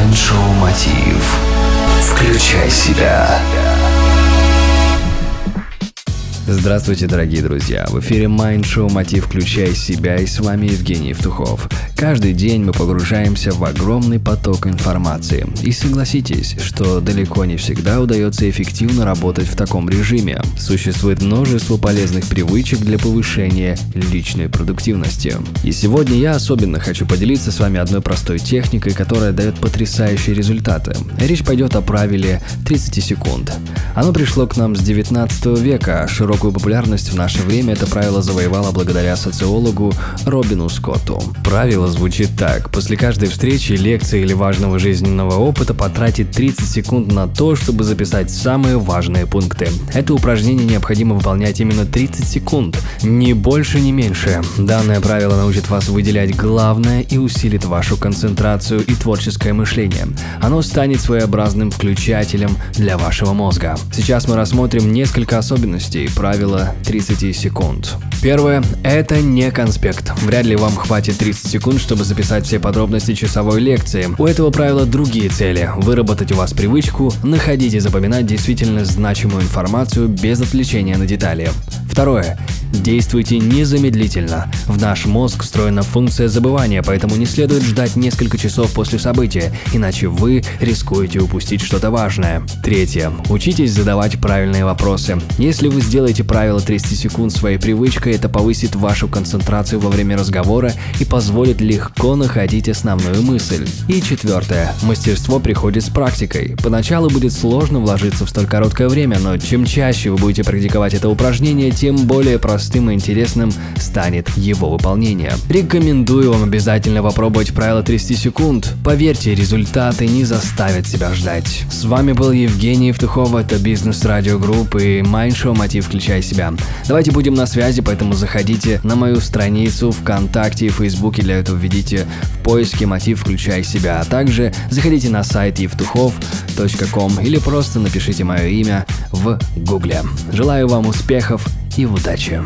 Майншоу Мотив. Включай себя. Здравствуйте, дорогие друзья! В эфире Mind Show «Мотив. Включай себя» и с вами Евгений Евтухов. Каждый день мы погружаемся в огромный поток информации. И согласитесь, что далеко не всегда удается эффективно работать в таком режиме. Существует множество полезных привычек для повышения личной продуктивности. И сегодня я особенно хочу поделиться с вами одной простой техникой, которая дает потрясающие результаты. Речь пойдет о правиле 30 секунд. Оно пришло к нам с 19 века, Широкую популярность в наше время это правило завоевало благодаря социологу Робину Скотту. Правило звучит так. После каждой встречи, лекции или важного жизненного опыта потратить 30 секунд на то, чтобы записать самые важные пункты. Это упражнение необходимо выполнять именно 30 секунд, ни больше, ни меньше. Данное правило научит вас выделять главное и усилит вашу концентрацию и творческое мышление. Оно станет своеобразным включателем для вашего мозга. Сейчас мы рассмотрим несколько особенностей правило 30 секунд. Первое – это не конспект. Вряд ли вам хватит 30 секунд, чтобы записать все подробности часовой лекции. У этого правила другие цели – выработать у вас привычку, находить и запоминать действительно значимую информацию без отвлечения на детали. Второе. Действуйте незамедлительно. В наш мозг встроена функция забывания, поэтому не следует ждать несколько часов после события, иначе вы рискуете упустить что-то важное. Третье. Учитесь задавать правильные вопросы. Если вы сделаете правило 30 секунд своей привычкой, это повысит вашу концентрацию во время разговора и позволит легко находить основную мысль. И четвертое. Мастерство приходит с практикой. Поначалу будет сложно вложиться в столь короткое время, но чем чаще вы будете практиковать это упражнение, тем более простым и интересным станет его выполнение. Рекомендую вам обязательно попробовать правило 30 секунд. Поверьте, результаты не заставят себя ждать. С вами был Евгений Евтухов, это Бизнес Радио Групп и Майндшоу Мотив Включай Себя. Давайте будем на связи, поэтому заходите на мою страницу ВКонтакте и Фейсбуке, для этого введите в поиске Мотив Включай Себя, а также заходите на сайт евтухов.ком или просто напишите мое имя в Гугле. Желаю вам успехов и удачи!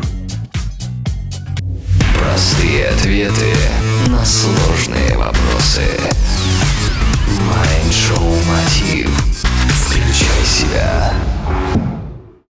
Простые ответы на сложные вопросы. Майншоу